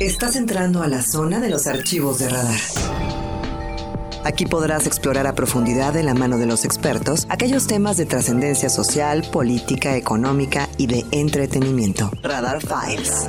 Estás entrando a la zona de los archivos de radar. Aquí podrás explorar a profundidad de la mano de los expertos aquellos temas de trascendencia social, política, económica y de entretenimiento. Radar Files.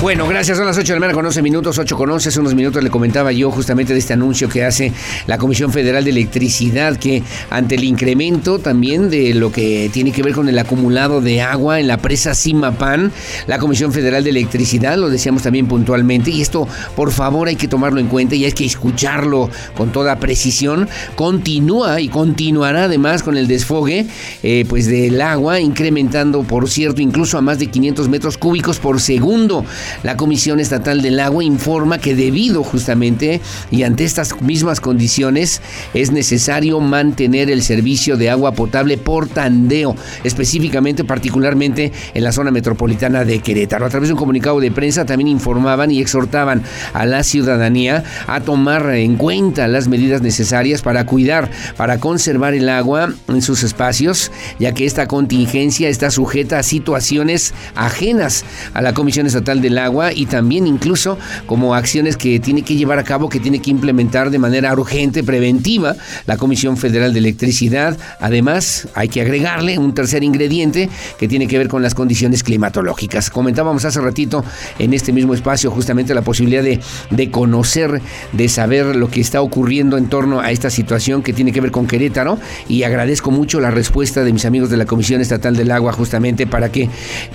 Bueno, gracias. Son las 8 de la mañana con 11 minutos, 8 con 11. Hace unos minutos le comentaba yo justamente de este anuncio que hace la Comisión Federal de Electricidad, que ante el incremento también de lo que tiene que ver con el acumulado de agua en la presa Simapán, la Comisión Federal de Electricidad, lo decíamos también puntualmente, y esto por favor hay que tomarlo en cuenta y hay que escucharlo con toda precisión, continúa y continuará además con el desfogue eh, pues del agua, incrementando por cierto incluso a más de 500 metros cúbicos por segundo. La Comisión Estatal del Agua informa que debido justamente y ante estas mismas condiciones es necesario mantener el servicio de agua potable por tandeo, específicamente particularmente en la zona metropolitana de Querétaro. A través de un comunicado de prensa también informaban y exhortaban a la ciudadanía a tomar en cuenta las medidas necesarias para cuidar, para conservar el agua en sus espacios, ya que esta contingencia está sujeta a situaciones ajenas a la Comisión Estatal del agua y también incluso como acciones que tiene que llevar a cabo, que tiene que implementar de manera urgente, preventiva, la Comisión Federal de Electricidad. Además, hay que agregarle un tercer ingrediente que tiene que ver con las condiciones climatológicas. Comentábamos hace ratito en este mismo espacio justamente la posibilidad de, de conocer, de saber lo que está ocurriendo en torno a esta situación que tiene que ver con Querétaro y agradezco mucho la respuesta de mis amigos de la Comisión Estatal del Agua justamente para que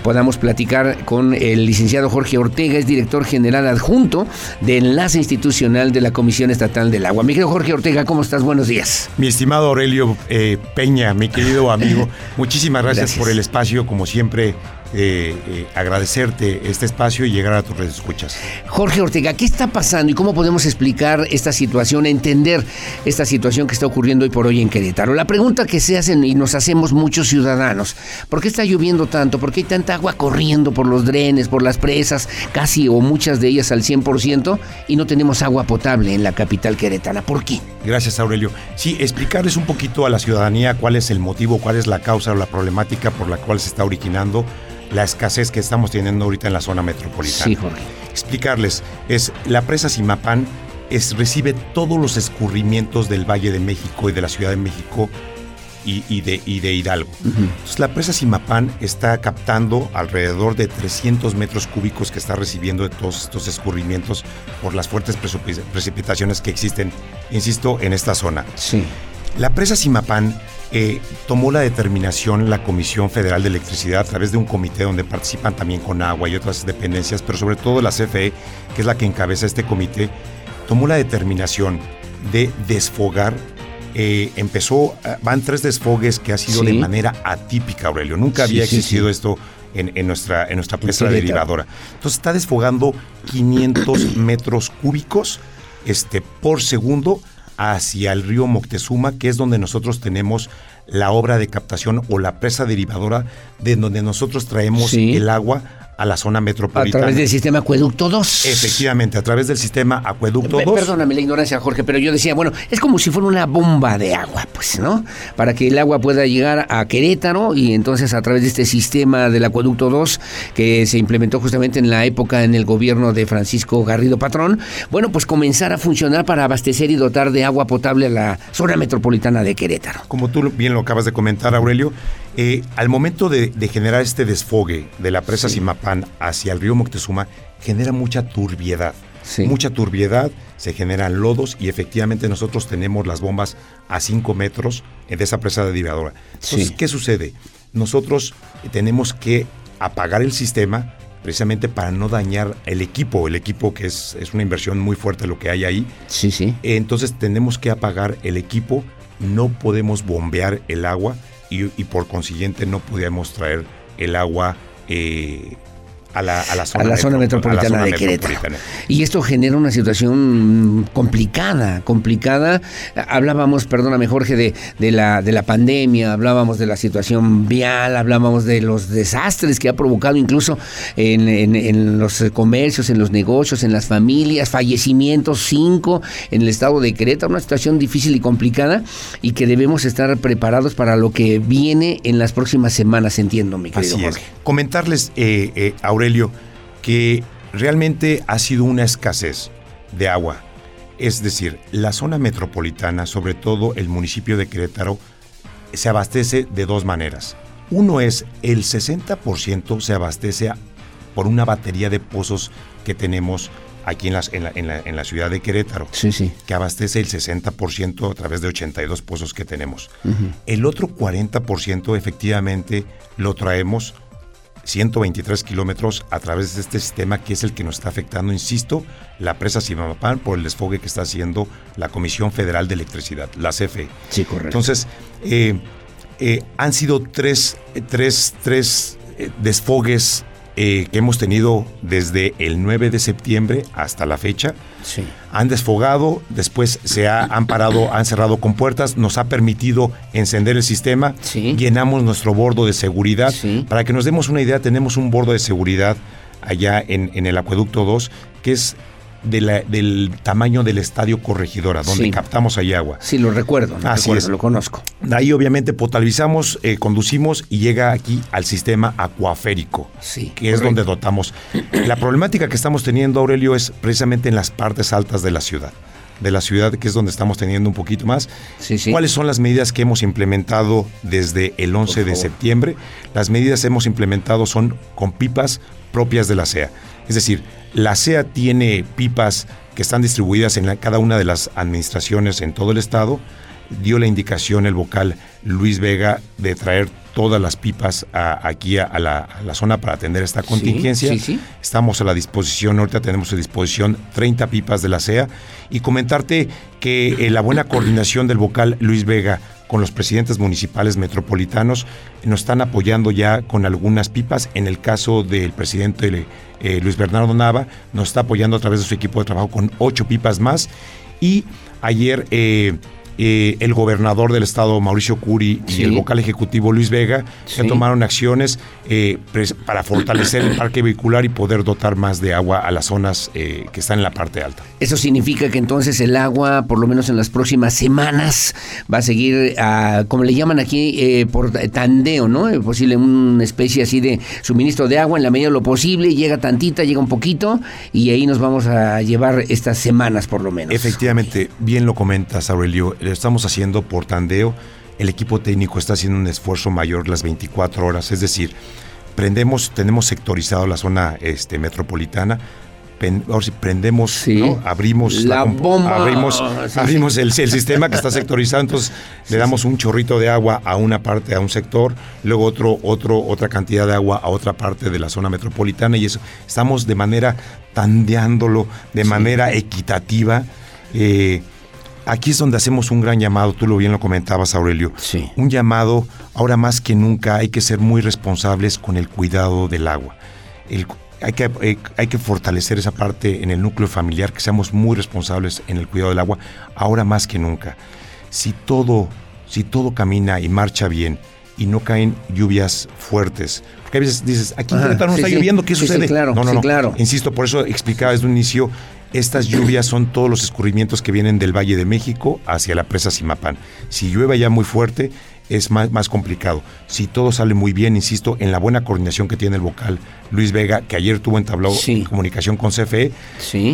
podamos platicar con el licenciado Jorge Ortega, es director general adjunto de Enlace Institucional de la Comisión Estatal del Agua. Mi querido Jorge Ortega, ¿cómo estás? Buenos días. Mi estimado Aurelio eh, Peña, mi querido amigo, muchísimas gracias, por el espacio, como siempre. Eh, eh, agradecerte este espacio y llegar a tus redes escuchas. Jorge Ortega, ¿qué está pasando y cómo podemos explicar esta situación, entender esta situación que está ocurriendo hoy por hoy en Querétaro? La pregunta que se hacen y nos hacemos muchos ciudadanos, ¿por qué está lloviendo tanto? ¿Por qué hay tanta agua corriendo por los drenes, por las presas, casi o muchas de ellas al 100% y no tenemos agua potable en la capital queretana? ¿Por qué? Gracias, Aurelio. Sí, explicarles un poquito a la ciudadanía cuál es el motivo, cuál es la causa o la problemática por la cual se está originando la escasez que estamos teniendo ahorita en la zona metropolitana. Sí, Jorge. Explicarles, es la presa Simapán es, recibe todos los escurrimientos del Valle de México y de la Ciudad de México y, de, de, Hidalgo. Entonces la presa Simapán está captando alrededor de 300 metros cúbicos que está recibiendo de todos estos escurrimientos por las fuertes precipitaciones que existen, insisto, en esta zona. Sí. La presa Simapán eh, tomó la determinación la Comisión Federal de Electricidad a través de un comité donde participan también con agua y otras dependencias, pero sobre todo la CFE, que es la que encabeza este comité, tomó la determinación de desfogar. Eh, empezó, eh, van tres desfogues que ha sido de manera atípica, Aurelio. Nunca había existido esto en, nuestra, en nuestra presa derivadora. Entonces está desfogando 500 metros cúbicos este, por segundo hacia el río Moctezuma, que es donde nosotros tenemos la obra de captación o la presa derivadora de donde nosotros traemos el agua a la zona metropolitana. A través del sistema Acueducto 2. Efectivamente, a través del sistema Acueducto 2. Perdóname la ignorancia, Jorge, pero yo decía, bueno, es como si fuera una bomba de agua, pues, ¿no? Para que el agua pueda llegar a Querétaro y entonces a través de este sistema del Acueducto 2 que se implementó justamente en la época en el gobierno de Francisco Garrido Patrón, bueno, pues comenzar a funcionar para abastecer y dotar de agua potable a la zona metropolitana de Querétaro. Como tú bien lo acabas de comentar, Aurelio, eh, al momento de, generar este desfogue de la presa Simapán hacia el río Moctezuma, genera mucha turbiedad. Mucha turbiedad, se generan lodos y efectivamente nosotros tenemos las bombas a 5 metros de esa presa derivadora. Entonces, ¿qué sucede? Nosotros tenemos que apagar el sistema precisamente para no dañar el equipo, el equipo que es, es una inversión muy fuerte lo que hay ahí. Sí, sí. Entonces tenemos que apagar el equipo, no podemos bombear el agua y, por consiguiente no podíamos traer el agua eh, a la, zona, a la zona metropolitana de Querétaro. Y esto genera una situación complicada, complicada. Hablábamos, perdóname Jorge, de, de, la, de la pandemia, hablábamos de la situación vial, hablábamos de los desastres que ha provocado incluso en, en, los comercios, en los negocios, en las familias, fallecimientos, cinco en el estado de Querétaro, una situación difícil y complicada y que debemos estar preparados para lo que viene en las próximas semanas, entiendo, mi querido Jorge. Comentarles, eh, eh, Aurelio, que realmente ha sido una escasez de agua. Es decir, la zona metropolitana, sobre todo el municipio de Querétaro, se abastece de dos maneras. Uno es el 60% se abastece por una batería de pozos que tenemos aquí en, las, en, la, en, la, ciudad de Querétaro, sí, sí. que abastece el 60% a través de 82 pozos que tenemos. El otro 40% efectivamente lo traemos 123 kilómetros a través de este sistema que es el que nos está afectando, insisto, la presa Simamapán por el desfogue que está haciendo la Comisión Federal de Electricidad, la CFE. Sí, correcto. Entonces, eh, eh, han sido tres, tres, tres eh, que hemos tenido desde el 9 de septiembre hasta la fecha. Sí. Han desfogado, después se han parado, han cerrado con puertas, nos ha permitido encender el sistema, llenamos nuestro bordo de seguridad. Para que nos demos una idea, tenemos un bordo de seguridad allá en, en el acueducto 2, que es del tamaño del estadio Corregidora, donde captamos ahí agua. Sí, lo recuerdo, lo Así es. lo conozco. De ahí obviamente potabilizamos, eh, conducimos y llega aquí al sistema acuaférico, sí, que es donde dotamos. La problemática que estamos teniendo, Aurelio, es precisamente en las partes altas de la ciudad de la ciudad, que es donde estamos teniendo un poquito más. Sí, sí. ¿Cuáles son las medidas que hemos implementado desde el 11 de septiembre? Las medidas que hemos implementado son con pipas propias de la CEA. Es decir, la CEA tiene pipas que están distribuidas en cada una de las administraciones en todo el estado. Dio la indicación el vocal Luis Vega de traer todas las pipas aquí a, la, zona para atender esta contingencia. Estamos a la disposición, ahorita tenemos a disposición 30 pipas de la CEA y comentarte que eh, la buena coordinación del vocal Luis Vega con los presidentes municipales metropolitanos nos están apoyando ya con algunas pipas. En el caso del presidente eh, Luis Bernardo Nava, nos está apoyando a través de su equipo de trabajo con ocho pipas más. Y ayer eh, eh, el gobernador del estado, Mauricio Curi, y el vocal ejecutivo, Luis Vega, se tomaron acciones eh, para fortalecer el parque vehicular y poder dotar más de agua a las zonas eh, que están en la parte alta. Eso significa que entonces el agua, por lo menos en las próximas semanas, va a seguir, como le llaman aquí, por tandeo, ¿no? posible una especie así de suministro de agua en la medida de lo posible, llega tantita, llega un poquito, y ahí nos vamos a llevar estas semanas por lo menos. Efectivamente, bien lo comentas, Aurelio lo estamos haciendo por tandeo. El equipo técnico está haciendo un esfuerzo mayor las 24 horas, es decir, prendemos, tenemos sectorizado la zona este, metropolitana, ahora si prendemos, abrimos la, bomba, abrimos, abrimos el, sistema que está sectorizado, entonces le damos un chorrito de agua a una parte, a un sector, luego otro, otro, otra cantidad de agua a otra parte de la zona metropolitana y eso estamos de manera tandeándolo de manera equitativa. Eh, aquí es donde hacemos un gran llamado, tú lo bien lo comentabas, Aurelio. Sí. Un llamado, ahora más que nunca, hay que ser muy responsables con el cuidado del agua. hay, que, eh, hay que fortalecer esa parte en el núcleo familiar, que seamos muy responsables en el cuidado del agua, ahora más que nunca. Si todo, si todo camina y marcha bien y no caen lluvias fuertes, porque a veces dices, aquí no está lloviendo, ¿qué sucede? claro, no, no, no. claro. Insisto, por eso explicaba desde un inicio estas lluvias son todos los escurrimientos que vienen del Valle de México hacia la presa Simapán. Si llueve ya muy fuerte, es más, más, complicado. Si todo sale muy bien, insisto, en la buena coordinación que tiene el vocal Luis Vega, que ayer tuvo entablado comunicación con CFE,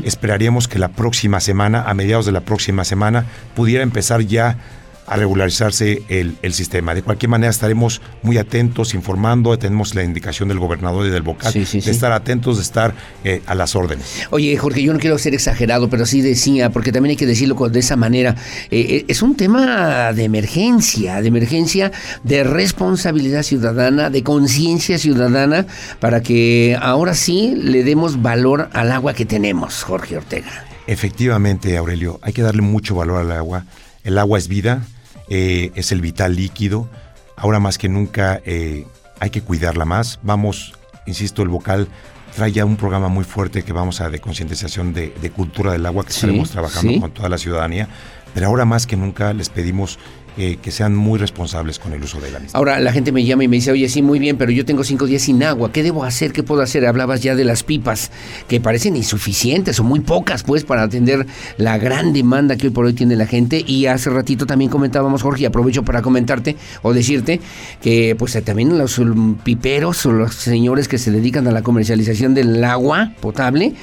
esperaríamos que la próxima semana, a mediados de la próxima semana, pudiera empezar ya a regularizarse el, sistema. De cualquier manera estaremos muy atentos, informando, tenemos la indicación del gobernador y del vocal de estar atentos, de estar eh, a las órdenes. Oye, Jorge, yo no quiero ser exagerado, pero sí decía, porque también hay que decirlo de esa manera, eh, eh, es un tema de emergencia, de emergencia, de responsabilidad ciudadana, de conciencia ciudadana, para que ahora sí le demos valor al agua que tenemos, Jorge Ortega. Efectivamente, Aurelio, hay que darle mucho valor al agua. El agua es vida, eh, es el vital líquido. Ahora más que nunca eh, hay que cuidarla más. Vamos, insisto, el vocal trae ya un programa muy fuerte que vamos a de concientización de, cultura del agua que estaremos trabajando con toda la ciudadanía. Pero ahora más que nunca les pedimos eh, que sean muy responsables con el uso de la misma. Ahora la gente me llama y me dice, oye, sí, muy bien, pero yo tengo cinco días sin agua, ¿qué debo hacer? ¿Qué puedo hacer? Hablabas ya de las pipas, que parecen insuficientes o muy pocas, pues, para atender la gran demanda que hoy por hoy tiene la gente. Y hace ratito también comentábamos, Jorge, y aprovecho para comentarte o decirte que, pues, también los piperos o los señores que se dedican a la comercialización del agua potable,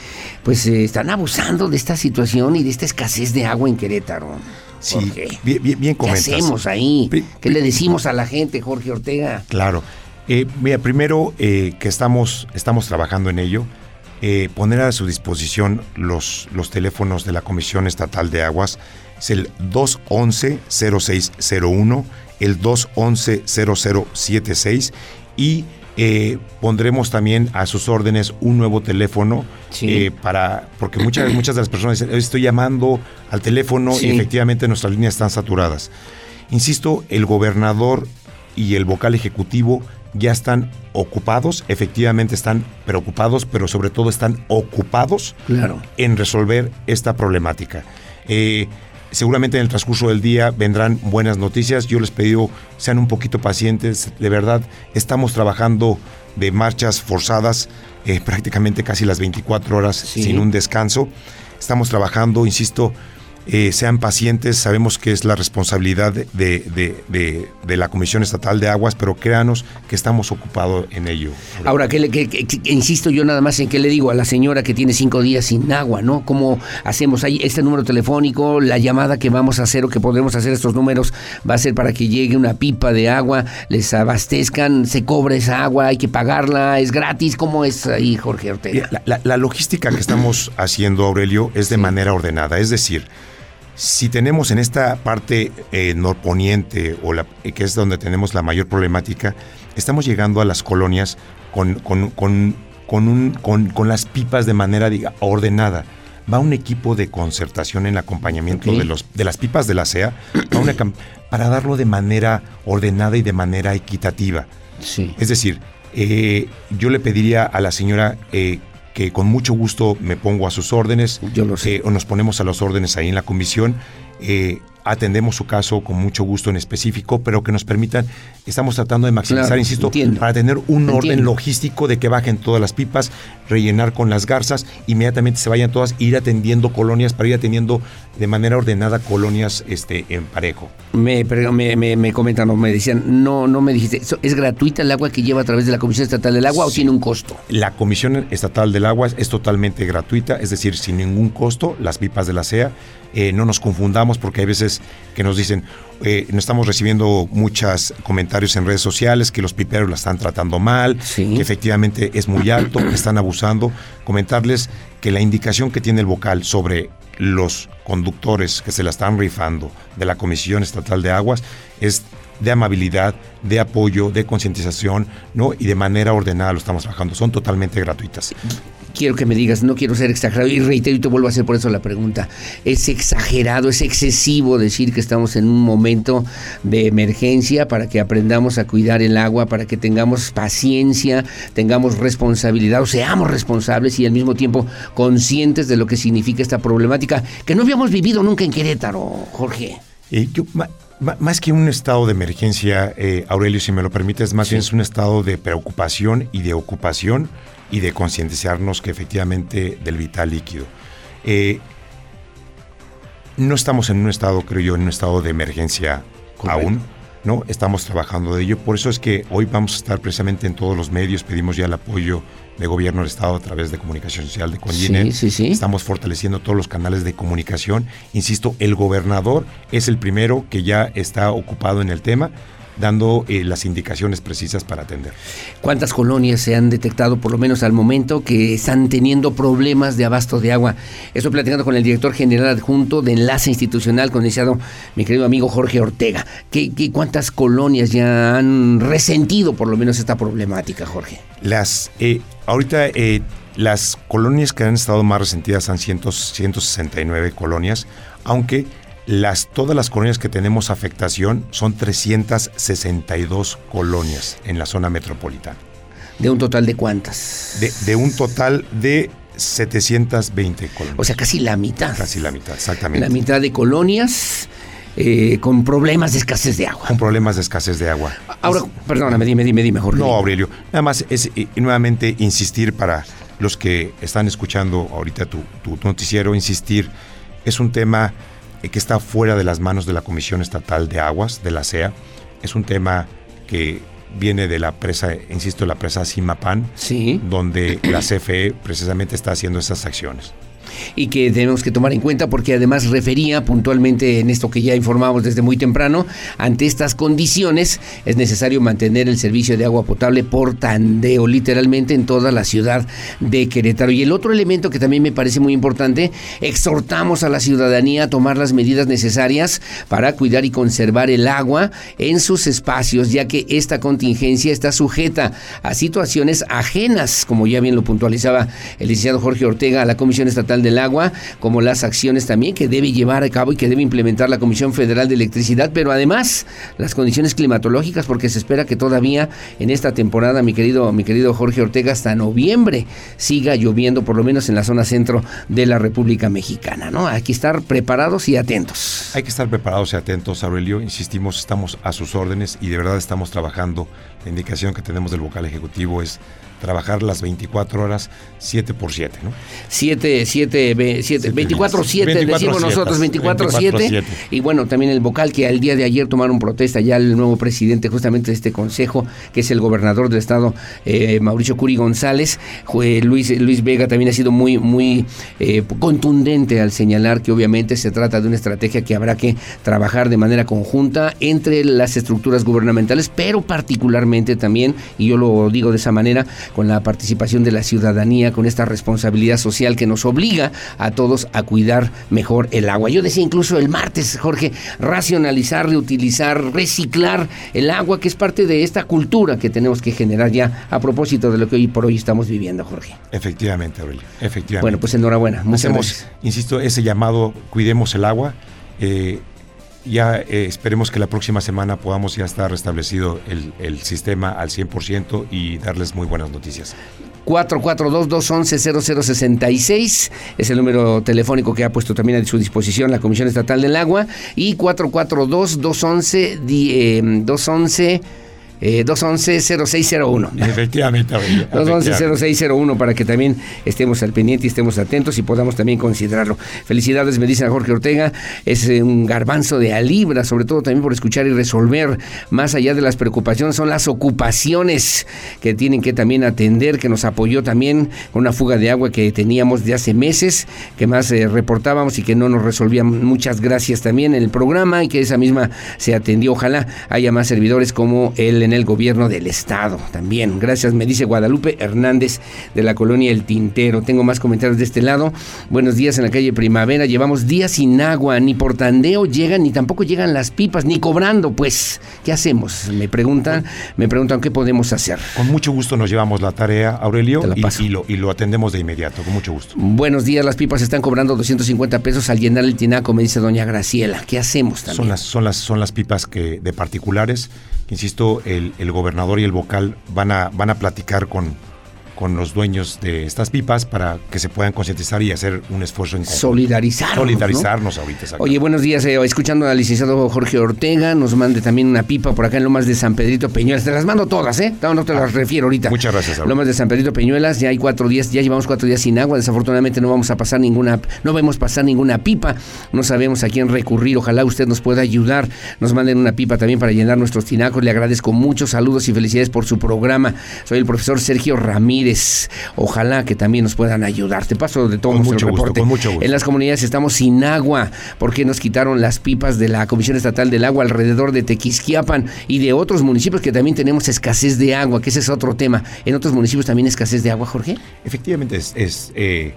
pues, eh, están abusando de esta situación y de esta escasez de agua en Querétaro. Sí, bien, bien, ¿Qué hacemos ahí? ¿Qué le decimos a la gente, Jorge Ortega? Claro. Eh, mira, primero eh, que estamos, estamos trabajando en ello, eh, poner a su disposición los, los teléfonos de la Comisión Estatal de Aguas, es el 211-0601, el 211-0076 y eh, pondremos también a sus órdenes un nuevo teléfono eh, para porque muchas muchas de las personas dicen estoy llamando al teléfono y efectivamente nuestras líneas están saturadas. Insisto, el gobernador y el vocal ejecutivo ya están ocupados, efectivamente están preocupados, pero sobre todo están ocupados en resolver esta problemática. Eh, Seguramente en el transcurso del día vendrán buenas noticias. Yo les pido sean un poquito pacientes. De verdad, estamos trabajando de marchas forzadas eh, prácticamente casi las 24 horas sin un descanso. Estamos trabajando, insisto, eh, sean pacientes, sabemos que es la responsabilidad de, la Comisión Estatal de Aguas, pero créanos que estamos ocupados en ello. Ahora, que, insisto yo nada más en que le digo a la señora que tiene cinco días sin agua, ¿no? ¿Cómo hacemos ahí este número telefónico? La llamada que vamos a hacer o que podremos hacer estos números va a ser para que llegue una pipa de agua, les abastezcan, se cobra esa agua, hay que pagarla, es gratis. ¿Cómo es ahí, Jorge Ortega? La, logística que estamos haciendo, Aurelio, es de manera ordenada, es decir, si tenemos en esta parte eh, norponiente, o la, eh, que es donde tenemos la mayor problemática, estamos llegando a las colonias con, con, con, con las pipas de manera diga, ordenada. Va un equipo de concertación en acompañamiento de, los, de las pipas de la SEA para darlo de manera ordenada y de manera equitativa. Sí. Es decir, eh, yo le pediría a la señora eh, que con mucho gusto me pongo a sus órdenes. Yo lo sé. Eh, o nos ponemos a las órdenes ahí en la comisión. Eh, atendemos su caso con mucho gusto en específico, pero que nos permitan, estamos tratando de maximizar, insisto, para tener un orden logístico de que bajen todas las pipas, rellenar con las garzas, inmediatamente se vayan todas, ir atendiendo colonias para ir atendiendo de manera ordenada colonias este, en parejo. Me, me, me, comentan o me decían, no, no me dijiste, ¿es gratuita el agua que lleva a través de la Comisión Estatal del Agua o tiene un costo? La Comisión Estatal del Agua es totalmente gratuita, es decir, sin ningún costo, las pipas de la CEA eh, no nos confundamos porque hay veces que nos dicen, eh, no estamos recibiendo muchos comentarios en redes sociales que los piperos la están tratando mal, que efectivamente es muy alto, que están abusando. Comentarles que la indicación que tiene el vocal sobre los conductores que se la están rifando de la Comisión Estatal de Aguas es de amabilidad, de apoyo, de concientización, ¿no? Y de manera ordenada lo estamos trabajando. Son totalmente gratuitas quiero que me digas, no quiero ser exagerado, y reitero y te vuelvo a hacer por eso la pregunta, ¿es exagerado, es excesivo decir que estamos en un momento de emergencia para que aprendamos a cuidar el agua, para que tengamos paciencia, tengamos responsabilidad o seamos responsables y al mismo tiempo conscientes de lo que significa esta problemática que no habíamos vivido nunca en Querétaro, Jorge? Eh, más que un estado de emergencia, eh, Aurelio, si me lo permites, más bien es un estado de preocupación y de ocupación y de concientizarnos que efectivamente del vital líquido. Eh, no estamos en un estado, creo yo, en un estado de emergencia aún, ¿no? Estamos trabajando de ello. Por eso es que hoy vamos a estar precisamente en todos los medios, pedimos ya el apoyo de gobierno del Estado a través de comunicación social de Congine. Sí, sí, Estamos fortaleciendo todos los canales de comunicación. Insisto, el gobernador es el primero que ya está ocupado en el tema dando eh, las indicaciones precisas para atender. ¿Cuántas colonias se han detectado, por lo menos al momento, que están teniendo problemas de abasto de agua? Estoy platicando con el director general adjunto de Enlace Institucional, con mi querido amigo Jorge Ortega. ¿Qué, cuántas colonias ya han resentido, por lo menos, esta problemática, Jorge? Las, eh, ahorita, eh, las colonias que han estado más resentidas han 169 colonias, aunque las, todas las colonias que tenemos afectación son 362 colonias en la zona metropolitana. ¿De un total de cuántas? De, un total de 720 colonias. O sea, casi la mitad. Casi la mitad, exactamente. La mitad de colonias eh, con problemas de escasez de agua. Con problemas de escasez de agua. Ahora, perdóname, dime, dime, dime, Jorge. No, Aurelio, nada más es y nuevamente insistir para los que están escuchando ahorita tu, tu noticiero, insistir, es un tema eh, que está fuera de las manos de la Comisión Estatal de Aguas, de la CEA, es un tema que viene de la presa, insisto, la presa Simapán, sí. donde la CFE precisamente está haciendo esas acciones y que tenemos que tomar en cuenta porque además refería puntualmente en esto que ya informamos desde muy temprano, ante estas condiciones es necesario mantener el servicio de agua potable por tandeo, literalmente en toda la ciudad de Querétaro. Y el otro elemento que también me parece muy importante, exhortamos a la ciudadanía a tomar las medidas necesarias para cuidar y conservar el agua en sus espacios, ya que esta contingencia está sujeta a situaciones ajenas, como ya bien lo puntualizaba el licenciado Jorge Ortega, a la Comisión Estatal del Agua, como las acciones también que debe llevar a cabo y que debe implementar la Comisión Federal de Electricidad, pero además las condiciones climatológicas, porque se espera que todavía en esta temporada, mi querido, mi querido Jorge Ortega, hasta noviembre siga lloviendo, por lo menos en la zona centro de la República Mexicana, ¿no? Hay que estar preparados y atentos. Hay que estar preparados y atentos, Aurelio. Insistimos, estamos a sus órdenes y de verdad estamos trabajando. La indicación que tenemos del vocal ejecutivo es trabajar las 24 horas 7 por 7, ¿no? 7, 7, 7 24, 7, decimos nosotros, 24, 7. Y bueno, también el vocal que al día de ayer tomaron protesta ya el nuevo presidente justamente de este consejo, que es el gobernador del estado, eh, Mauricio Curi González. Luis, Luis Vega también ha sido muy, muy eh, contundente al señalar que obviamente se trata de una estrategia que habrá que trabajar de manera conjunta entre las estructuras gubernamentales, pero particularmente también, y yo lo digo de esa manera, con la participación de la ciudadanía, con esta responsabilidad social que nos obliga a todos a cuidar mejor el agua. Yo decía incluso el martes, Jorge, racionalizar, reutilizar, reciclar el agua, que es parte de esta cultura que tenemos que generar ya a propósito de lo que hoy por hoy estamos viviendo, Jorge. Efectivamente, Aurelio, efectivamente. Bueno, pues enhorabuena. Muchas Hacemos, insisto, ese llamado, cuidemos el agua. Eh, ya eh, esperemos que la próxima semana podamos ya estar restablecido el, el sistema al 100% y darles muy buenas noticias. 442-211-0066 es el número telefónico que ha puesto también a su disposición la Comisión Estatal del Agua y 442-211-211 eh, 211-0601. Efectivamente, 211-0601 para que también estemos al pendiente y estemos atentos y podamos también considerarlo. Felicidades, me dice Jorge Ortega. Es eh, un garbanzo de a libra, sobre todo también por escuchar y resolver. Más allá de las preocupaciones, son las ocupaciones que tienen que también atender, que nos apoyó también con una fuga de agua que teníamos de hace meses, que más eh, reportábamos y que no nos resolvían. Muchas gracias también en el programa y que esa misma se atendió. Ojalá haya más servidores como el en el gobierno del estado también. Gracias, me dice Guadalupe Hernández de la colonia El Tintero. Tengo más comentarios de este lado. Buenos días en la calle Primavera. Llevamos días sin agua, ni por tandeo llegan, ni tampoco llegan las pipas, ni cobrando. Pues, ¿qué hacemos? Me preguntan, me preguntan qué podemos hacer. Con mucho gusto nos llevamos la tarea, Aurelio, y, lo, y lo atendemos de inmediato, con mucho gusto. Buenos días, las pipas están cobrando 250 pesos al llenar el tinaco, me dice doña Graciela. ¿Qué hacemos también? Son las, son las, son las pipas que de particulares insisto, el, el, gobernador y el vocal van a, van a platicar con, con los dueños de estas pipas para que se puedan concientizar y hacer un esfuerzo en solidarizarnos. Solidarizarnos ahorita. Oye, buenos días. Eh, escuchando al licenciado Jorge Ortega, nos mande también una pipa por acá en Lomas de San Pedrito Peñuelas. Te las mando todas, ¿eh? No, te las ah, refiero ahorita. Muchas gracias. Lomas de San Pedrito Peñuelas, ya hay cuatro días, ya llevamos cuatro días sin agua. Desafortunadamente no vamos a pasar ninguna, no vemos pasar ninguna pipa. No sabemos a quién recurrir. Ojalá usted nos pueda ayudar. Nos manden una pipa también para llenar nuestros tinacos. Le agradezco muchos saludos y felicidades por su programa. Soy el profesor Sergio Ramírez ojalá que también nos puedan ayudar. Te paso de todo nuestro reporte. En las comunidades estamos sin agua porque nos quitaron las pipas de la Comisión Estatal del Agua alrededor de Tequisquiapan y de otros municipios que también tenemos escasez de agua, que ese es otro tema. ¿En otros municipios también escasez de agua, Jorge? Efectivamente, es, eh,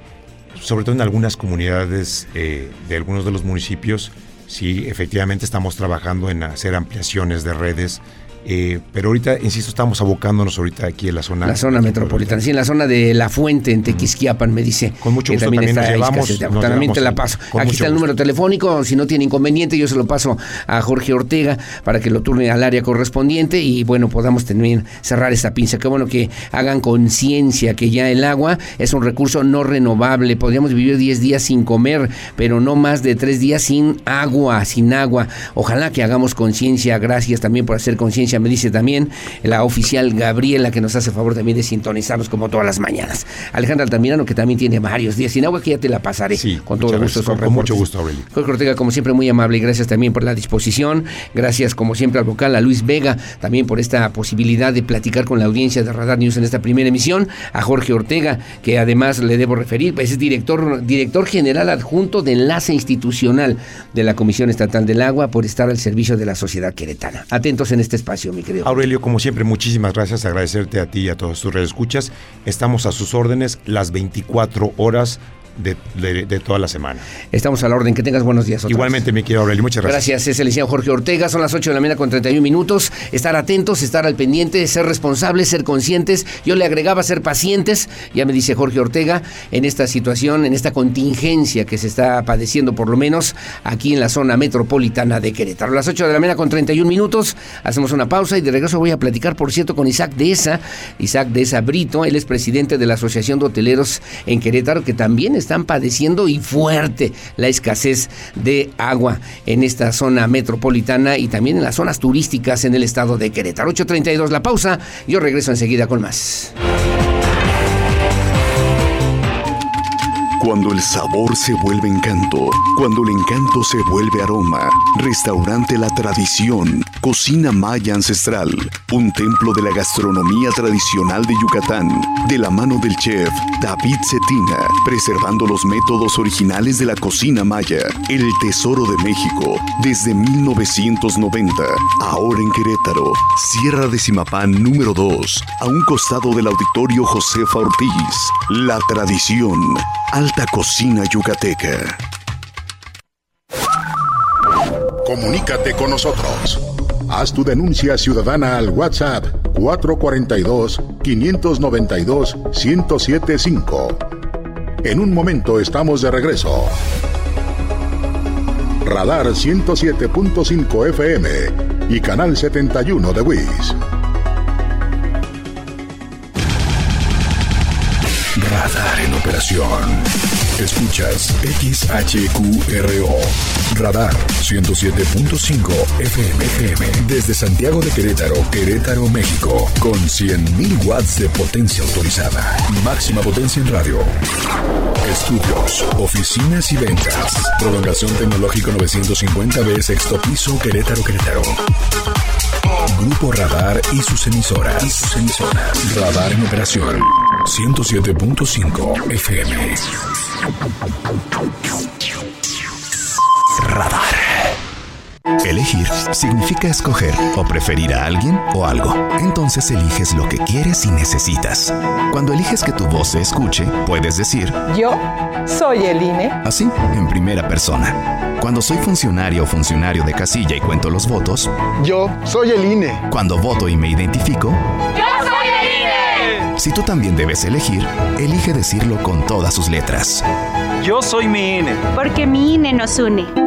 sobre todo en algunas comunidades eh, de algunos de los municipios, sí, efectivamente estamos trabajando en hacer ampliaciones de redes Eh, pero ahorita, insisto, estamos abocándonos ahorita aquí en la zona. La zona metropolitana, sí, en la zona de La Fuente, en Tequisquiapan, me dice. Con mucho gusto también, también nos llevamos, nos también te la paso. Aquí está el gusto. número telefónico, si no tiene inconveniente, yo se lo paso a Jorge Ortega para que lo turne al área correspondiente y bueno, podamos también cerrar esta pinza. Qué bueno que hagan conciencia que ya el agua es un recurso no renovable. Podríamos vivir 10 días sin comer, pero no más de 3 días sin agua, sin agua. Ojalá que hagamos conciencia. Gracias también por hacer conciencia. Me dice también la oficial Gabriela que nos hace favor también de sintonizarnos como todas las mañanas. Alejandra Altamirano que también tiene varios días sin agua que ya te la pasaré Sí, con todo gusto. Con- con mucho gusto, Aurelio. Jorge Ortega, como siempre, muy amable y gracias también por la disposición. Gracias, como siempre, al vocal, a Luis Vega, también por esta posibilidad de platicar con la audiencia de Radar News en esta primera emisión. A Jorge Ortega, que además le debo referir, pues es director, director general adjunto de enlace institucional de la Comisión Estatal del Agua, por estar al servicio de la sociedad queretana. Atentos en este espacio, Aurelio, como siempre, muchísimas gracias. Agradecerte a ti y a todos tus escuchas. Estamos a sus órdenes las 24 horas de, de- de toda la semana. Estamos a la orden. Que tengas buenos días. otra vez. Igualmente, mi querido Aurelio, muchas gracias. Gracias, es el licenciado Jorge Ortega. Son las 8 de la mañana con 31 minutos. Estar atentos, estar al pendiente, ser responsables, ser conscientes. Yo le agregaba ser pacientes, ya me dice Jorge Ortega, en esta situación, en esta contingencia que se está padeciendo, por lo menos aquí en la zona metropolitana de Querétaro. Las 8 de la mañana con 31 minutos. Hacemos una pausa y de regreso voy a platicar, por cierto, con Isaac Deza. Isaac Deza Brito, él es presidente de la Asociación de Hoteleros en Querétaro, que también están padeciendo y fuerte la escasez de agua en esta zona metropolitana y también en las zonas turísticas en el estado de Querétaro. 8.32 la pausa, yo regreso enseguida con más. Cuando el sabor se vuelve encanto, cuando el encanto se vuelve aroma, restaurante La Tradición, cocina maya ancestral, un templo de la gastronomía tradicional de Yucatán, de la mano del chef David Cetina, preservando los métodos originales de la cocina maya, el tesoro de México, desde 1990, ahora en Querétaro, Sierra de Simapán número 2, a un costado del auditorio Josefa Ortiz, La Tradición, Alta Cocina Yucateca. Comunícate con nosotros. Haz tu denuncia ciudadana al WhatsApp 442-592-1075. En un momento estamos de regreso. Radar 107.5 FM y Canal 71 de WIS. Radar en operación. Escuchas XHQRO. Radar 107.5 FM, FM. Desde Santiago de Querétaro, Querétaro, México. Con 100.000 watts de potencia autorizada. Máxima potencia en radio. Estudios, oficinas y ventas. Prolongación tecnológico 950B, sexto piso, Querétaro, Querétaro. Grupo Radar y sus emisoras. Y sus emisoras. Radar en operación. 107.5 FM. Radar. Elegir significa escoger o preferir a alguien o algo. Entonces eliges lo que quieres y necesitas. Cuando eliges que tu voz se escuche, puedes decir Yo soy el INE. así, en primera persona. Cuando soy funcionario o funcionario de casilla y cuento los votos, Yo soy el INE. cuando voto y me identifico, ¡Yo soy el INE! Si tú también debes elegir, elige decirlo con todas sus letras. Yo soy mi INE. Porque mi INE nos une.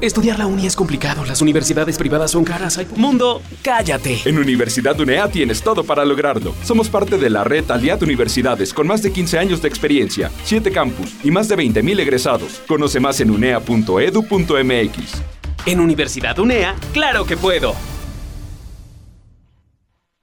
Estudiar la uni es complicado, las universidades privadas son caras. Hay... Mundo, cállate. En Universidad UNEA tienes todo para lograrlo. Somos parte de la red Aliad Universidades con más de 15 años de experiencia, 7 campus y más de 20.000 egresados. Conoce más en unea.edu.mx. En Universidad UNEA, claro que puedo.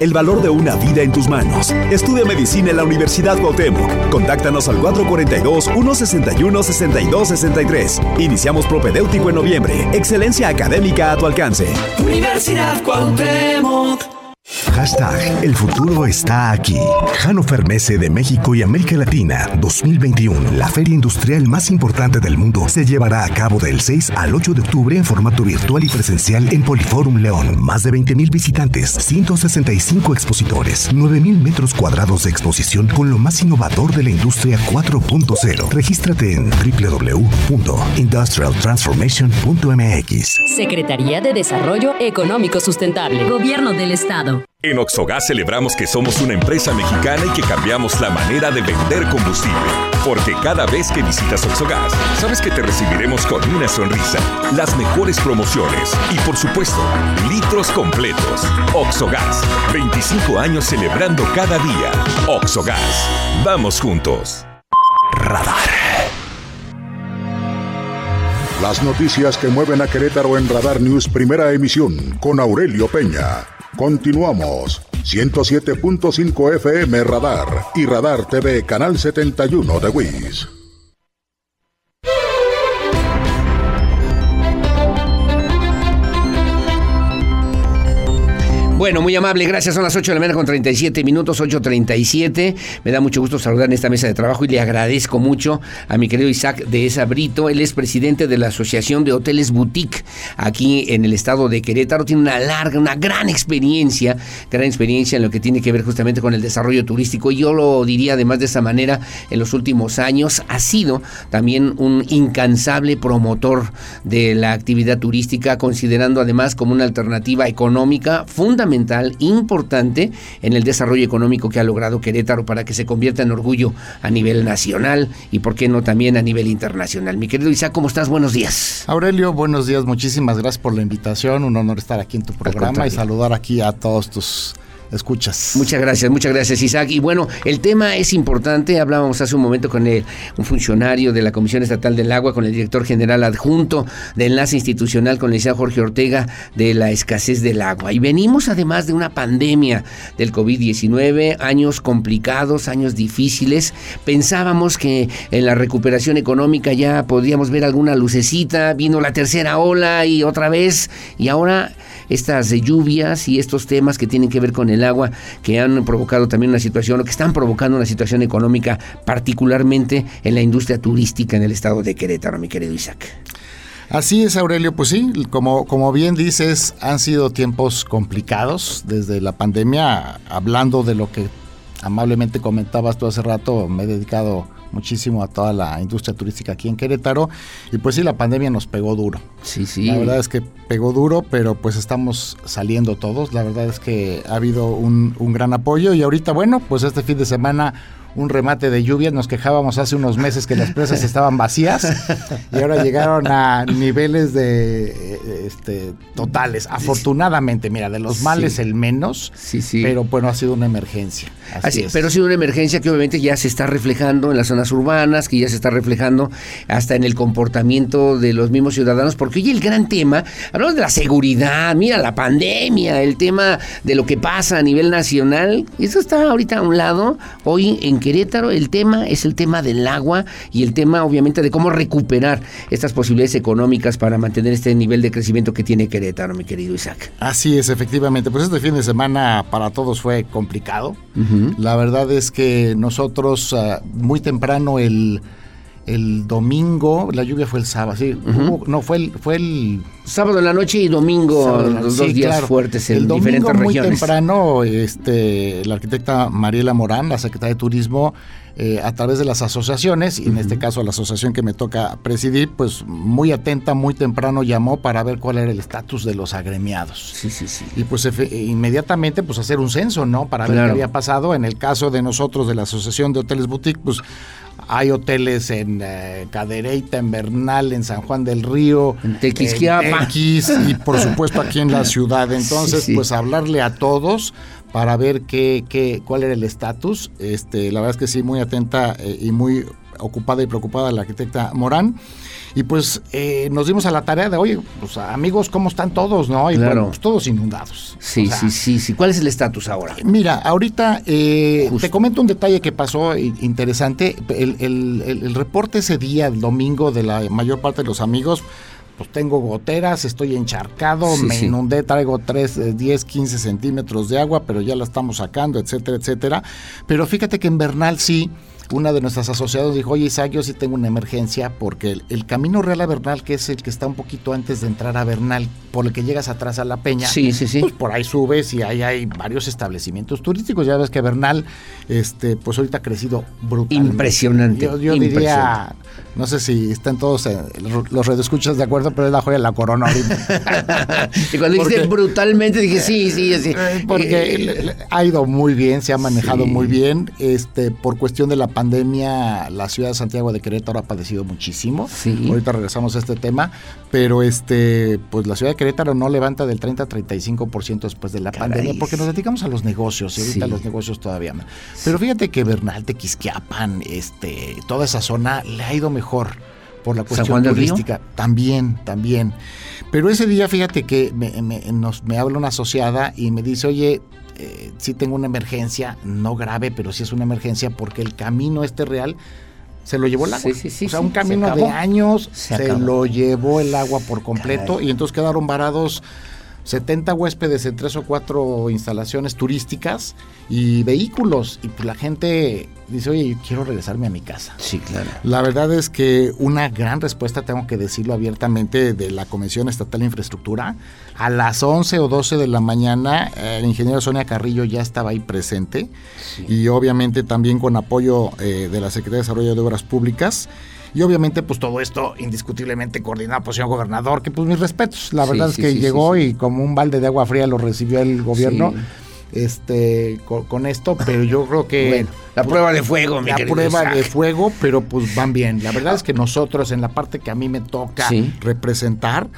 El valor de una vida en tus manos. Estudia medicina en la Universidad Cuauhtémoc. Contáctanos al 442-161-6263. Iniciamos propedéutico en noviembre. Excelencia académica a tu alcance. Universidad Cuauhtémoc. Hashtag El futuro está aquí. Hannover Messe de México y América Latina 2021, la feria industrial más importante del mundo, se llevará a cabo del 6 al 8 de octubre en formato virtual y presencial en Poliforum León. Más de 20.000 visitantes, 165 expositores, 9.000 metros cuadrados de exposición con lo más innovador de la industria 4.0. Regístrate en www.industrialtransformation.mx. Secretaría de Desarrollo Económico Sustentable. Gobierno del Estado. En Oxogas celebramos que somos una empresa mexicana y que cambiamos la manera de vender combustible. Porque cada vez que visitas Oxogas, sabes que te recibiremos con una sonrisa, las mejores promociones y, por supuesto, litros completos. Oxogas, 25 años celebrando cada día. Oxogas, vamos juntos. Radar. Las noticias que mueven a Querétaro en Radar News Primera Emisión con Aurelio Peña. Continuamos. 107.5 FM Radar y Radar TV Canal 71 de WIS. Bueno, muy amable, gracias. Son las 8 de la mañana con 37 minutos, 8.37. Me da mucho gusto saludar en esta mesa de trabajo y le agradezco mucho a mi querido Isaac de Esa Brito. Él es presidente de la Asociación de Hoteles Boutique aquí en el estado de Querétaro. Tiene una larga, una gran experiencia, gran experiencia en lo que tiene que ver justamente con el desarrollo turístico. Y yo lo diría además de esa manera, en los últimos años ha sido también un incansable promotor de la actividad turística, considerando además como una alternativa económica fundamental importante en el desarrollo económico que ha logrado Querétaro para que se convierta en orgullo a nivel nacional y, por qué no, también a nivel internacional. Mi querido Isaac, ¿cómo estás? Buenos días. Aurelio, buenos días. Muchísimas gracias por la invitación. Un honor estar aquí en tu programa y saludar aquí a todos tus escuchas. Muchas gracias, muchas gracias Isaac. Y bueno, el tema es importante, hablábamos hace un momento con el, un funcionario de la Comisión Estatal del Agua, con el director general adjunto de Enlace Institucional con el licenciado Jorge Ortega de la escasez del agua. Y venimos además de una pandemia del COVID-19, años complicados, años difíciles. Pensábamos que en la recuperación económica ya podíamos ver alguna lucecita, vino la tercera ola y otra vez, y ahora estas lluvias y estos temas que tienen que ver con el agua que han provocado también una situación o que están provocando una situación económica particularmente en la industria turística en el estado de Querétaro, mi querido Isaac. Así es, Aurelio. Pues sí, como, como bien dices, han sido tiempos complicados desde la pandemia. Hablando de lo que amablemente comentabas tú hace rato, me he dedicado muchísimo a toda la industria turística aquí en Querétaro. Y pues sí, la pandemia nos pegó duro. Sí, sí. La verdad es que pegó duro, pero pues estamos saliendo todos. La verdad es que ha habido un, un gran apoyo y ahorita, bueno, pues este fin de semana un remate de lluvia. Nos quejábamos hace unos meses que las presas estaban vacías y ahora llegaron a niveles de eh, este, totales. Afortunadamente, mira, de los males el menos, sí, sí. pero bueno, ha sido una emergencia. Así, Pero ha sido una emergencia que obviamente ya se está reflejando en las zonas urbanas, que ya se está reflejando hasta en el comportamiento de los mismos ciudadanos, porque hoy el gran tema, hablamos de la seguridad, mira, la pandemia, el tema de lo que pasa a nivel nacional, eso está ahorita a un lado, hoy en Querétaro el tema es el tema del agua y el tema obviamente de cómo recuperar estas posibilidades económicas para mantener este nivel de crecimiento que tiene Querétaro, mi querido Isaac. Así es, efectivamente. Pues este fin de semana para todos fue complicado. La verdad es que nosotros uh, muy temprano el el domingo, la lluvia fue el sábado, sí, hubo- no fue el, fue el Sábado en la noche y domingo, sábado en la- los sí, dos días claro. fuertes en el domingo diferentes muy regiones. temprano, este, la arquitecta Mariela Morán, la secretaria de Turismo, eh, a través de las asociaciones, y en este caso la asociación que me toca presidir, pues muy atenta, muy temprano llamó para ver cuál era el estatus de los agremiados. Sí, sí, sí. Y pues inmediatamente pues hacer un censo, ¿no? Para ver qué había pasado. En el caso de nosotros de la Asociación de Hoteles Boutique, pues hay hoteles en eh, Cadereyta, en Bernal, en San Juan del Río, En Tequisquiapan. en Tequis, y por supuesto aquí en la ciudad. Entonces, Sí, sí. pues hablarle a todos para ver qué, qué, cuál era el estatus. Este, la verdad es que sí, muy atenta eh, y muy ocupada y preocupada la arquitecta Morán. Y pues eh, nos dimos a la tarea de, oye, pues amigos, ¿cómo están todos? ¿No? Y Claro. bueno, pues, todos inundados. Sí, O sea, sí, sí, sí. ¿Cuál es el estatus ahora? Mira, ahorita eh, te comento un detalle que pasó interesante. El, el- el- el reporte ese día, el domingo, de la mayor parte de los amigos, pues tengo goteras, estoy encharcado, Sí, me sí. inundé, traigo 3, eh, 10, 15 centímetros de agua, pero ya la estamos sacando, etcétera, etcétera. Pero fíjate que en Bernal sí, una de nuestras asociadas dijo, oye Isaac, yo sí tengo una emergencia porque el, el camino real a Bernal, que es el que está un poquito antes de entrar a Bernal, por el que llegas atrás a la peña, Sí, sí, sí. pues por ahí subes y ahí hay varios establecimientos turísticos. Ya ves que Bernal, este, pues ahorita ha crecido brutalmente. Impresionante, Yo, yo impresionante. diría, no sé si están todos eh, los redescuchas de acuerdo, pero es la joya de la corona ahorita. Y cuando Porque- brutalmente dije, sí, sí, sí. Eh, Porque le- ha ido muy bien, se ha manejado Sí. muy bien. Este, por cuestión de la pandemia, la ciudad de Santiago de Querétaro ha padecido muchísimo. Sí. Ahorita regresamos a este tema, pero este, pues la ciudad de Querétaro no levanta del 30 a 35% después de la Caray. pandemia, porque nos dedicamos a los negocios y ahorita Sí. los negocios todavía más. Pero fíjate que Bernal, Tequisquiapan, este, toda esa zona le ha ido mejor por la ¿San cuestión turística. También, también. Pero ese día, fíjate que me, me- nos, me habla una asociada y me dice, oye, eh, sí tengo una emergencia, no grave, pero sí es una emergencia porque el camino este real se lo llevó el agua. Sí, sí, sí, o sea, un se camino de acabó. años Se se, lo llevó el agua por completo Caray. y entonces quedaron varados 70 huéspedes en tres o cuatro instalaciones turísticas y vehículos. Y pues la gente dice, oye, quiero regresarme a mi casa. Sí, claro. La verdad es que una gran respuesta, tengo que decirlo abiertamente, de la Comisión Estatal de Infraestructura. A las 11 o 12 de la mañana, eh, el ingeniero Sonia Carrillo ya estaba ahí presente y obviamente también con apoyo eh, de la Secretaría de Desarrollo de Obras Públicas. Y obviamente, pues todo esto indiscutiblemente coordinado por el señor gobernador, que pues mis respetos. La verdad sí, es que sí, llegó sí. y como un balde de agua fría lo recibió el gobierno. Este, con, con esto, pero yo creo que Bueno, la prueba de fuego, mi la prueba Isaac. de fuego, pero pues van bien. La verdad es que nosotros en la parte que a mí me toca Sí. representar,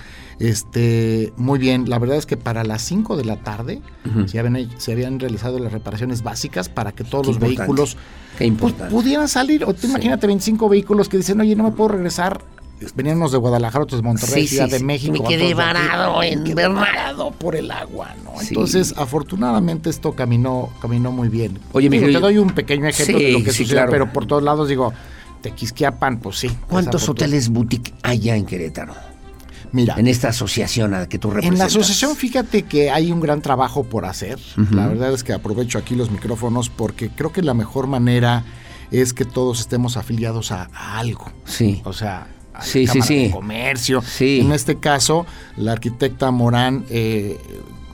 este, muy bien. La verdad es que para las 5 de la tarde Ujú. se, habían, se habían realizado las reparaciones básicas para que todos Qué los importante, vehículos pues, pudieran salir. O tú imagínate 25 vehículos que dicen, oye, no me puedo regresar. Veníamos de Guadalajara, otros de Monterrey, Sí, Ciudad sí, de sí. México. Me quedé varado Me en quedé Bernal. varado por el agua, ¿no? Sí. Entonces, afortunadamente esto caminó, caminó muy bien. Oye, Miguel, te doy un pequeño ejemplo Sí, de lo que sí, sucedió, claro. pero por todos lados digo, Tequisquiapan, pues sí. ¿Cuántos hoteles boutique hay ya en Querétaro? Mira, En esta asociación a la que tú en representas. la asociación fíjate que hay un gran trabajo por hacer. La verdad es que aprovecho aquí los micrófonos porque creo que la mejor manera es que todos estemos afiliados a, a algo. Sí. O sea, a la Sí, sí, Cámara de sí. Comercio. Sí. En este caso, la arquitecta Morán eh,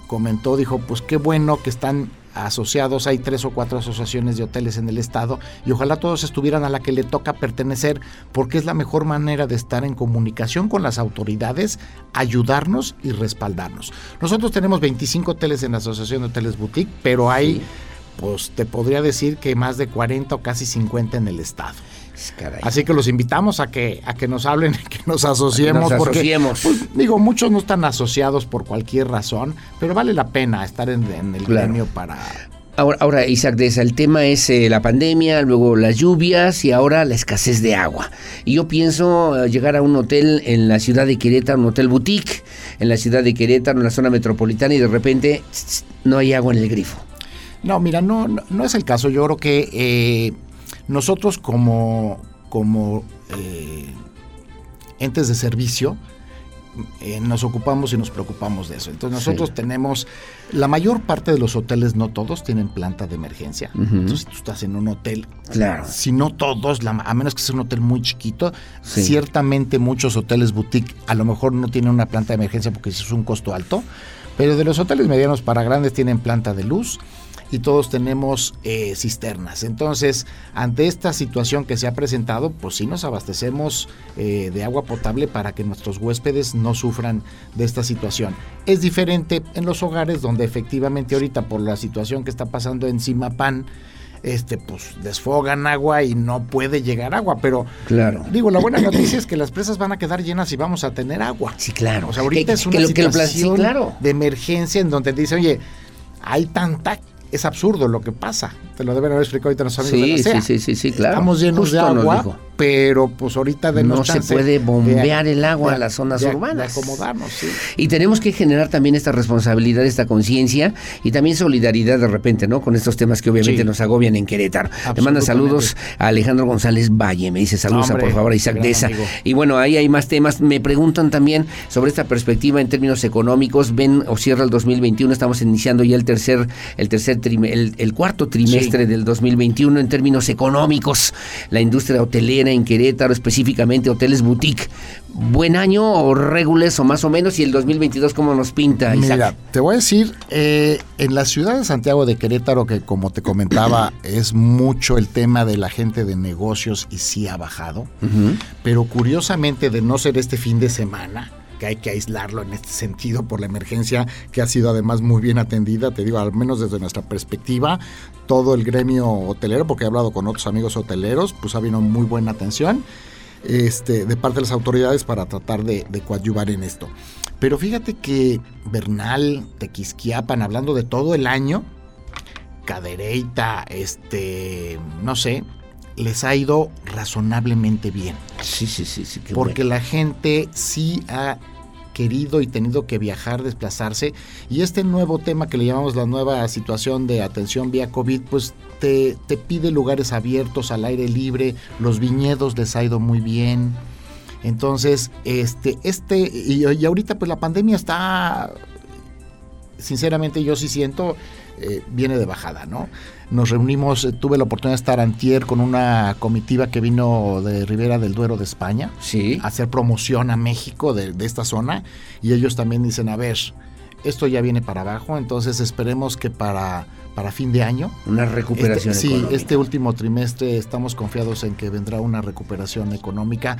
comentó, dijo, pues qué bueno que están asociados, hay tres o cuatro asociaciones de hoteles en el estado y ojalá todos estuvieran a la que le toca pertenecer porque es la mejor manera de estar en comunicación con las autoridades, ayudarnos y respaldarnos. Nosotros tenemos 25 hoteles en la Asociación de Hoteles Boutique, pero hay, Sí. pues te podría decir que más de 40 o casi 50 en el estado. Caray. Así que los invitamos a que, a que nos hablen, que nos asociemos. Nos porque, asociemos. pues, digo, muchos no están asociados por cualquier razón, pero vale la pena estar en, en el Claro. gremio para... Ahora, ahora, Isaac Deza, el tema es eh, la pandemia, luego las lluvias y ahora la escasez de agua. Y yo pienso eh, llegar a un hotel en la ciudad de Querétaro, un hotel boutique, en la ciudad de Querétaro, en la zona metropolitana, y de repente tss, no hay agua en el grifo. No, mira, no, no, no es el caso. Yo creo que eh, nosotros como, como eh, entes de servicio eh, nos ocupamos y nos preocupamos de eso. Entonces nosotros tenemos, la mayor parte de los hoteles, no todos, tienen planta de emergencia. Entonces tú estás en un hotel, claro. si no todos, a menos que sea un hotel muy chiquito, ciertamente muchos hoteles boutique a lo mejor no tienen una planta de emergencia porque es un costo alto, pero de los hoteles medianos para grandes tienen planta de luz y todos tenemos eh, cisternas. Entonces, ante esta situación que se ha presentado, pues sí nos abastecemos eh, de agua potable para que nuestros huéspedes no sufran de esta situación. Es diferente en los hogares donde efectivamente ahorita por la situación que está pasando en Simapán, este, pues desfogan agua y no puede llegar agua. Pero, claro. digo, la buena noticia es que las presas van a quedar llenas y vamos a tener agua. Sí, claro. O sea, ahorita es una situación claro. de emergencia en donde dice, oye, hay tanta es absurdo lo que pasa. Te lo deben haber explicado ahorita los amigos sí, Sí, sí, sí, claro. Estamos llenos de agua, pero pues ahorita de no se puede bombear el agua a las zonas urbanas. De acomodarnos, sí. Y tenemos que generar también esta responsabilidad, esta conciencia y también solidaridad de repente, ¿no? Con estos temas que obviamente nos agobian en Querétaro. Te manda saludos a Alejandro González Valle, me dice saludos por favor a Isaac Deza. Y bueno, ahí hay más temas. Me preguntan también sobre esta perspectiva en términos económicos. Ven o cierra el 2021, estamos iniciando ya el tercer, el tercer el, cuarto trimestre del 2021 en términos económicos. La industria hotelera en Querétaro, específicamente hoteles boutique. ¿Buen año o regules o más o menos? ¿Y el 2022 cómo nos pinta, Isaac? Mira, te voy a decir, eh, en la ciudad de Santiago de Querétaro, que como te comentaba, es mucho el tema de la gente de negocios y sí ha bajado, pero curiosamente de no ser este fin de semana, que hay que aislarlo en este sentido por la emergencia que ha sido además muy bien atendida, te digo, al menos desde nuestra perspectiva, todo el gremio hotelero, porque he hablado con otros amigos hoteleros, pues ha habido muy buena atención este, de parte de las autoridades para tratar de, coadyuvar en esto. Pero fíjate que Bernal, Tequisquiapan, hablando de todo el año, Cadereyta, este, no sé, les ha ido razonablemente bien. Sí, sí, sí, sí. porque la gente sí ha querido y tenido que viajar, desplazarse. Y este nuevo tema que le llamamos la nueva situación de atención vía COVID, pues te, te pide lugares abiertos, al aire libre. Los viñedos les ha ido muy bien. Entonces, este, este, y, y ahorita pues la pandemia está, sinceramente yo sí siento, eh, viene de bajada, ¿no? Nos reunimos, eh, tuve la oportunidad de estar antier con una comitiva que vino de Ribera del Duero de España sí. a hacer promoción a México de, de esta zona y ellos también dicen, a ver, esto ya viene para abajo, entonces esperemos que para para fin de año. Una recuperación este, Sí, este último trimestre estamos confiados en que vendrá una recuperación económica.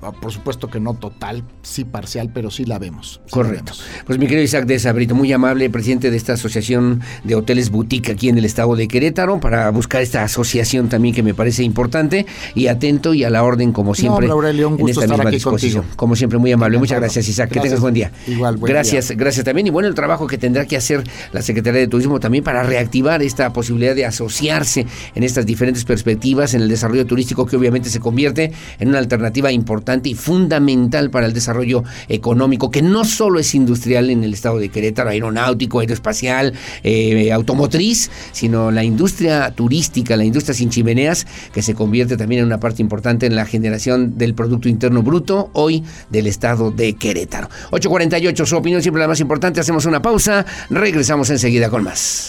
Ah, por supuesto que no total, sí parcial, pero sí la vemos. Correcto. Pues mi querido Isaac de Sabrito, muy amable, presidente de esta asociación de hoteles boutique aquí en el estado de Querétaro, para buscar esta asociación también que me parece importante y atento y a la orden como siempre. No, Aurelio, un gusto estar aquí Contigo. Como siempre, muy amable. Muchas gracias, Isaac. que tengas buen día. Igual, buen gracias, gracias también. Y bueno, el trabajo que tendrá que hacer la Secretaría de Turismo también para reactivar esta posibilidad de asociarse en estas diferentes perspectivas en el desarrollo turístico que obviamente se convierte en una alternativa importante y fundamental para el desarrollo económico que no solo es industrial en el estado de Querétaro, aeronáutico, aeroespacial, eh, automotriz, sino la industria turística, la industria sin chimeneas que se convierte también en una parte importante en la generación del Producto Interno Bruto hoy del estado de Querétaro. 848, su opinión siempre la más importante, hacemos una pausa, regresamos enseguida con más.